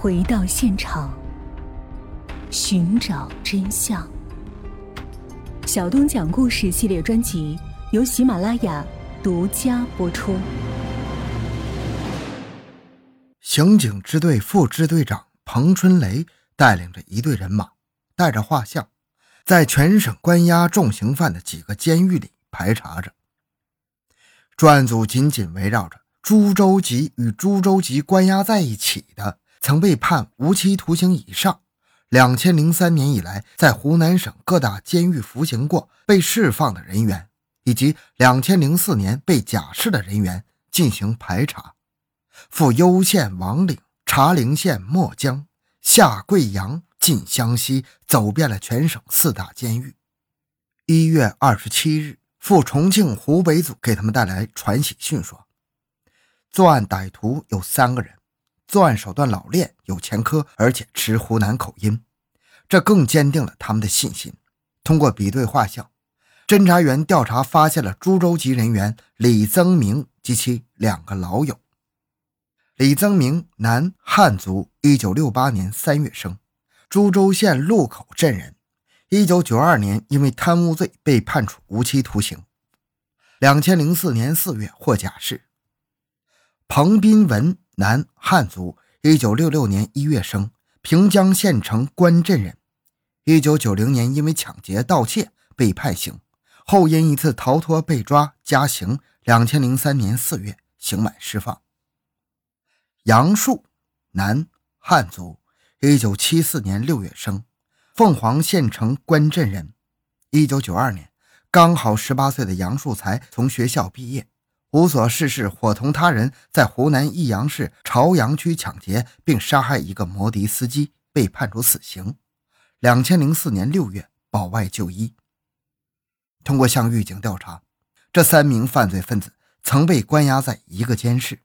回到现场，寻找真相。小东讲故事系列专辑由喜马拉雅独家播出。刑警支队副支队长彭春雷带领着一队人马，带着画像，在全省关押重刑犯的几个监狱里排查着。专案组紧紧围绕着朱州籍与朱州籍关押在一起的。曾被判无期徒刑以上，两千零三年以来在湖南省各大监狱服刑过、被释放的人员，以及两千零四年被假释的人员进行排查，赴攸县王岭、茶陵县墨江、下贵阳、进湘西，走遍了全省四大监狱。一月二十七日，赴重庆湖北组给他们带来传喜讯，说作案歹徒有三个人。作案手段老练，有前科，而且持湖南口音，这更坚定了他们的信心。通过比对画像，侦查员调查发现了株洲籍人员李增明及其两个老友。李增明，男，汉族，1968年3月生，株洲县路口镇人。1992年因为贪污罪被判处无期徒刑。2004年4月获假释。彭斌文。男，汉族，一九六六年一月生，平江县城关镇人。一九九零年因为抢劫、盗窃被判刑，后因一次逃脱被抓加刑。两千零三年四月刑满释放。杨树，男，汉族，一九七四年六月生，凤凰县城关镇人。一九九二年，刚好十八岁的杨树才从学校毕业。无所事事，伙同他人在湖南益阳市朝阳区抢劫并杀害一个摩的司机，被判处死刑。两千零四年六月保外就医。通过向狱警调查，这三名犯罪分子曾被关押在一个监室，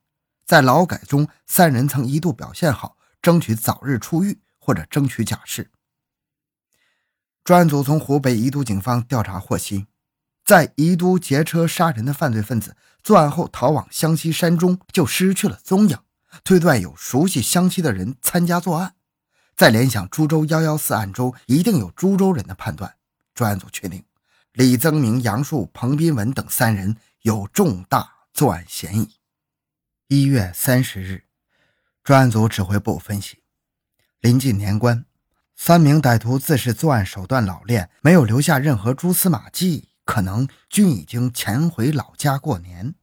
在劳改中，三人曾一度表现好，争取早日出狱或者争取假释。专案组从湖北宜都警方调查获悉。在宜都劫车杀人的犯罪分子作案后逃往湘西山中，就失去了踪影。推断有熟悉湘西的人参加作案，再联想株洲幺幺四案中一定有株洲人的判断，专案组确定李增明、杨树、彭斌文等三人有重大作案嫌疑。一月三十日，专案组指挥部分析：临近年关，三名歹徒自是作案手段老练，没有留下任何蛛丝马迹。可能均已经潜回老家过年。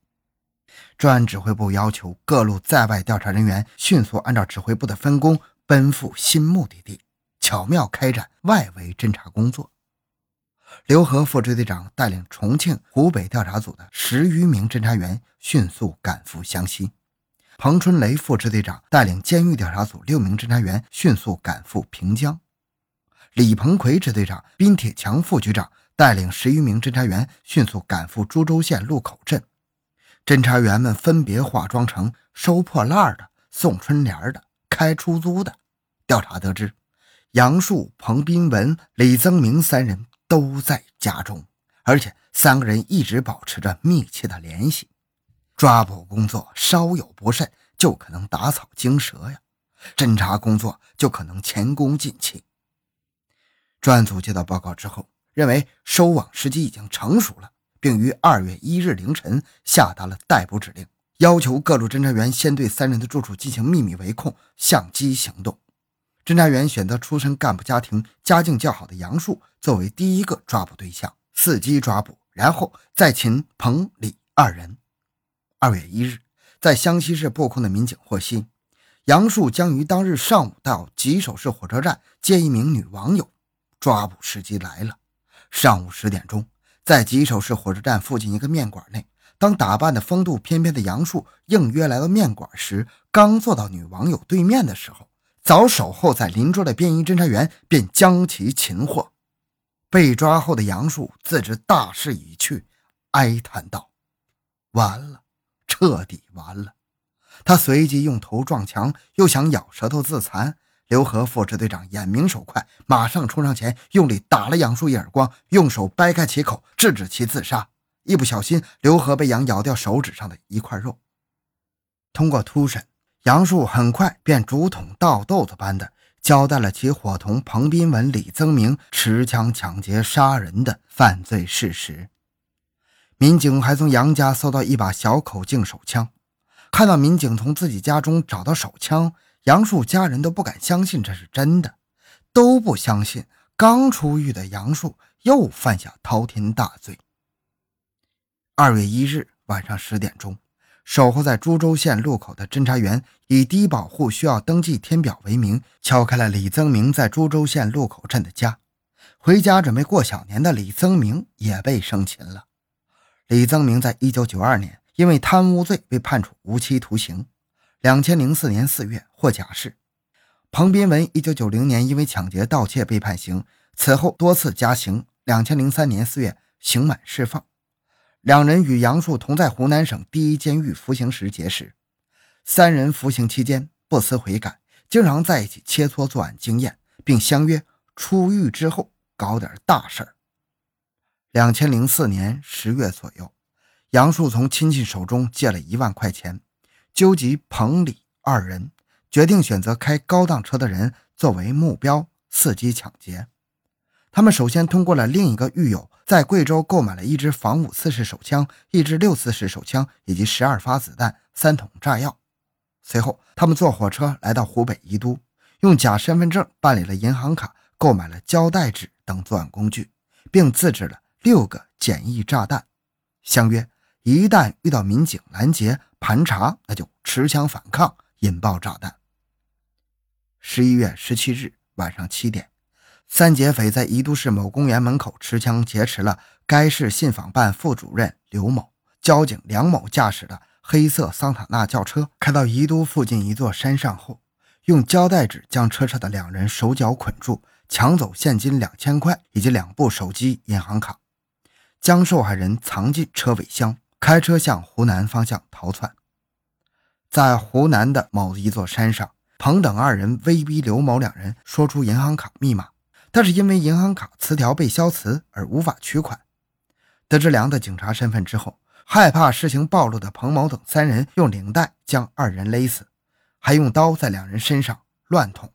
专案指挥部要求各路在外调查人员迅速按照指挥部的分工奔赴新目的地，巧妙开展外围侦查工作。刘和副支队长带领重庆、湖北调查组的十余名侦查员迅速赶赴湘西。彭春雷副支队长带领监狱调查组六名侦查员迅速赶赴平江。李鹏奎支队长、宾铁强副局长。带领十余名侦查员迅速赶赴株洲县路口镇，侦查员们分别化妆成收破烂的、送春联的、开出租的。调查得知，杨树、彭斌文、李增明三人都在家中，而且三个人一直保持着密切的联系。抓捕工作稍有不慎，就可能打草惊蛇呀，侦查工作就可能前功尽弃。专案组接到报告之后。认为收网时机已经成熟了，并于二月一日凌晨下达了逮捕指令，要求各路侦查员先对三人的住处进行秘密围控、相机行动。侦查员选择出身干部家庭、家境较好的杨树作为第一个抓捕对象，伺机抓捕，然后再擒彭、李二人。二月一日，在湘西市布控的民警获悉，杨树将于当日上午到吉首市火车站接一名女网友，抓捕时机来了。上午十点钟，在吉首市火车站附近一个面馆内，当打扮的风度翩翩的杨树应约来到面馆时，刚坐到女网友对面的时候，早守候在邻桌的便衣侦查员便将其擒获。被抓后的杨树自知大势已去，哀叹道：“完了，彻底完了。”他随即用头撞墙，又想咬舌头自残。刘和副支队长眼明手快，马上冲上前，用力打了杨树一耳光，用手掰开其口，制止其自杀。一不小心，刘和被羊咬掉手指上的一块肉。通过突审，杨树很快便竹筒倒豆子般的交代了其伙同彭斌文、李增明持枪抢劫杀人的犯罪事实。民警还从杨家搜到一把小口径手枪。看到民警从自己家中找到手枪，杨树家人都不敢相信这是真的，都不相信刚出狱的杨树又犯下滔天大罪。二月一日晚上十点钟。守候在株洲县路口的侦查员以低保户需要登记填表为名，敲开了李增明在株洲县路口镇的家。回家准备过小年的李增明也被生擒了。李增明在一九九二年因为贪污罪被判处无期徒刑，两千零四年四月获假释。彭斌文一九九零年因为抢劫盗窃被判刑，此后多次加刑，两千零三年四月刑满释放。两人与杨树同在湖南省第一监狱服刑时结识，三人服刑期间不思悔改，经常在一起切磋作案经验，并相约出狱之后搞点大事儿。两千零四年十月左右，杨树从亲戚手中借了一万块钱，纠集彭李二人，决定选择开高档车的人作为目标，伺机抢劫。他们首先通过了另一个狱友，在贵州购买了一支仿五四式手枪、一支六四式手枪以及十二发子弹、三桶炸药。随后，他们坐火车来到湖北宜都，用假身份证办理了银行卡，购买了胶带纸等作案工具，并自制了六个简易炸弹，相约一旦遇到民警拦截盘查，那就持枪反抗，引爆炸弹。十一月十七日晚上七点。三劫匪在宜都市某公园门口持枪劫持了该市信访办副主任刘某。交警梁某驾驶的黑色桑塔纳轿车开到宜都附近一座山上后，用胶带纸将车上的两人手脚捆住，抢走现金两千块以及两部手机、银行卡，将受害人藏进车尾箱，开车向湖南方向逃窜。在湖南的某一座山上，彭等二人威逼刘某两人说出银行卡密码。但是因为银行卡磁条被消磁而无法取款。得知梁的警察身份之后，害怕事情暴露的彭某等三人用领带将二人勒死，还用刀在两人身上乱捅。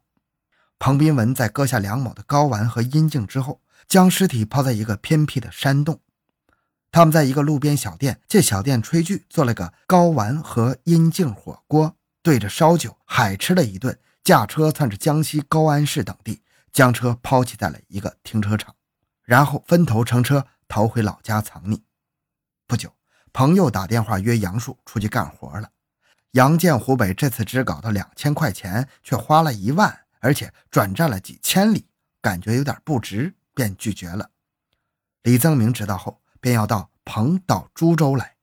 彭斌文在割下梁某的睾丸和阴茎之后，将尸体抛在一个偏僻的山洞。他们在一个路边小店借小店炊具做了个睾丸和阴茎火锅，对着烧酒海吃了一顿，驾车窜至江西高安市等地。将车抛弃在了一个停车场，然后分头乘车逃回老家藏匿。不久，朋友打电话约杨树出去干活了。杨见湖北这次只搞到两千块钱，却花了一万，而且转战了几千里，感觉有点不值，便拒绝了。李增明知道后，便要到彭到株洲来，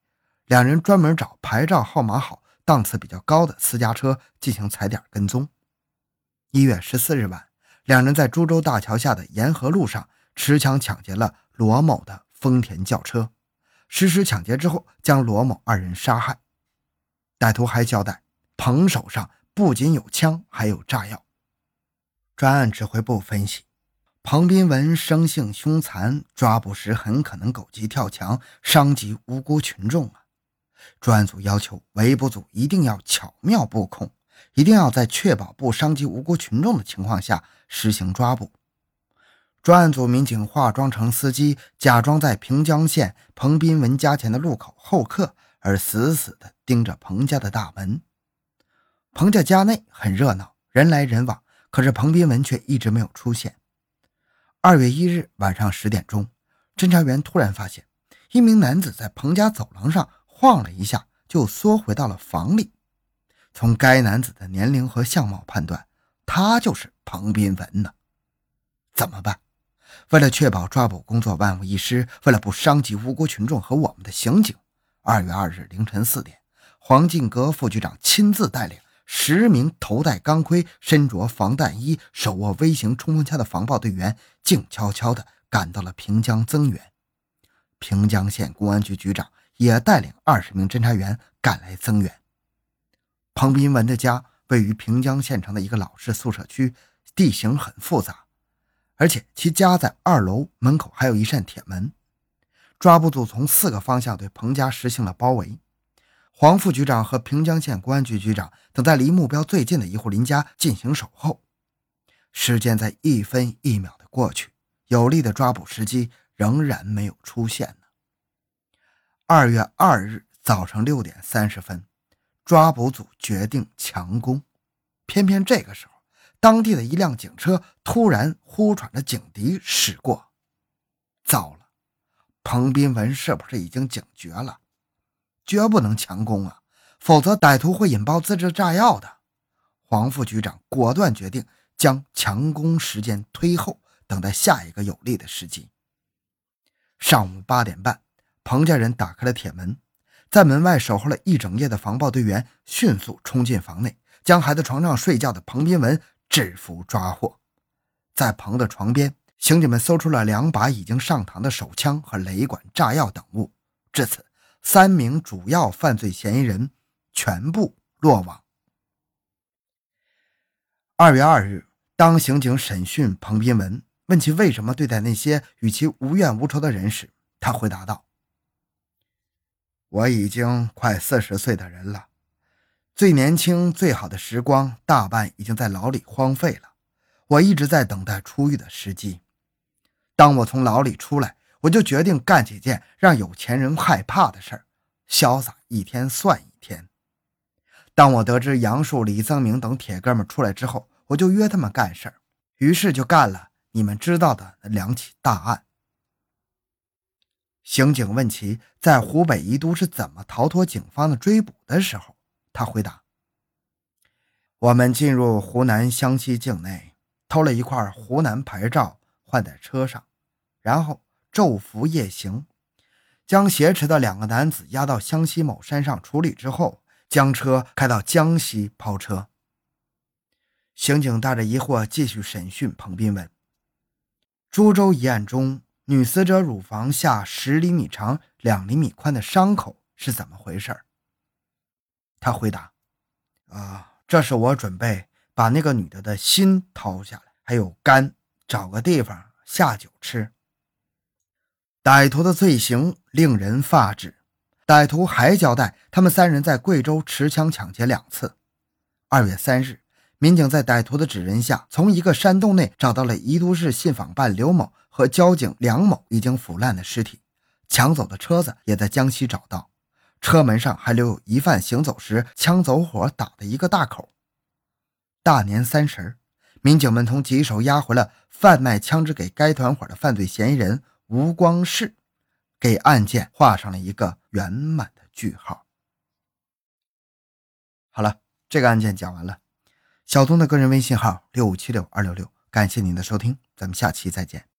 两人专门找牌照号码好、档次比较高的私家车进行踩点跟踪。一月十四日晚。两人在株洲大桥下的沿河路上持枪抢劫了罗某的丰田轿车，实施抢劫之后，将罗某二人杀害。歹徒还交代，彭手上不仅有枪，还有炸药。专案指挥部分析，彭斌文生性凶残，抓捕时很可能狗急跳墙，伤及无辜群众啊！专案组要求围捕组一定要巧妙布控。一定要在确保不伤及无辜群众的情况下实行抓捕。专案组民警化妆成司机，假装在平江县彭斌文家前的路口候客，而死死地盯着彭家的大门。彭家家内很热闹，人来人往，可是彭斌文却一直没有出现。二月一日晚上十点钟，侦查员突然发现一名男子在彭家走廊上晃了一下，就缩回到了房里。从该男子的年龄和相貌判断，他就是彭斌文呢。怎么办？为了确保抓捕工作万无一失，为了不伤及无辜群众和我们的刑警，二月二日凌晨四点，黄进阁副局长亲自带领十名头戴钢盔、身着防弹衣、手握微型冲锋枪的防暴队员，静悄悄地赶到了平江增援。平江县公安局局长也带领二十名侦查员赶来增援。彭斌文的家位于平江县城的一个老式宿舍区，地形很复杂，而且其家在二楼，门口还有一扇铁门。抓捕组从四个方向对彭家实行了包围。黄副局长和平江县公安局局长等在离目标最近的一户邻家进行守候。时间在一分一秒的过去，有利的抓捕时机仍然没有出现。二月二日早上六点三十分，抓捕组决定强攻。偏偏这个时候，当地的一辆警车突然呼喘着警笛驶过。糟了，彭斌文是不是已经警觉了？绝不能强攻啊，否则歹徒会引爆自制炸药的。黄副局长果断决定。将强攻时间推后，等待下一个有利的时机。上午八点半，彭家人打开了铁门，在门外守候了一整夜的防暴队员迅速冲进房内，将还在床上睡觉的彭斌文制服抓获。在彭的床边，刑警们搜出了两把已经上膛的手枪和雷管、炸药等物。至此，三名主要犯罪嫌疑人全部落网。二月二日。当刑警审讯彭斌文，问其为什么对待那些与其无怨无仇的人时，他回答道：“我已经快四十岁的人了，最年轻、最好的时光大半已经在牢里荒废了。我一直在等待出狱的时机。当我从牢里出来，我就决定干几件让有钱人害怕的事儿，潇洒一天算一天。当我得知杨树、李增明等铁哥们出来之后，我就约他们干事儿，于是就干了你们知道的那两起大案。刑警问其在湖北宜都是怎么逃脱警方的追捕的时候，他回答：“我们进入湖南湘西境内，偷了一块湖南牌照换在车上，然后昼伏夜行，将挟持的两个男子押到湘西某山上处理之后，将车开到江西抛车。”刑警带着疑惑继续审讯彭斌文。株洲一案中，女死者乳房下十厘米长、两厘米宽的伤口是怎么回事？他回答：“啊，这是我准备把那个女的的心掏下来，还有肝，找个地方下酒吃。”歹徒的罪行令人发指。歹徒还交代，他们三人在贵州持枪抢劫两次。二月三日。民警在歹徒的指认下，从一个山洞内找到了宜都市信访办刘某和交警梁某已经腐烂的尸体，抢走的车子也在江西找到，车门上还留有疑犯行走时枪走火打的一个大口。大年三十，民警们从吉首押回了贩卖枪支给该团伙的犯罪嫌疑人吴光世，给案件画上了一个圆满的句号。好了，这个案件讲完了。小东的个人微信号六五七六二六六，感谢您的收听，咱们下期再见。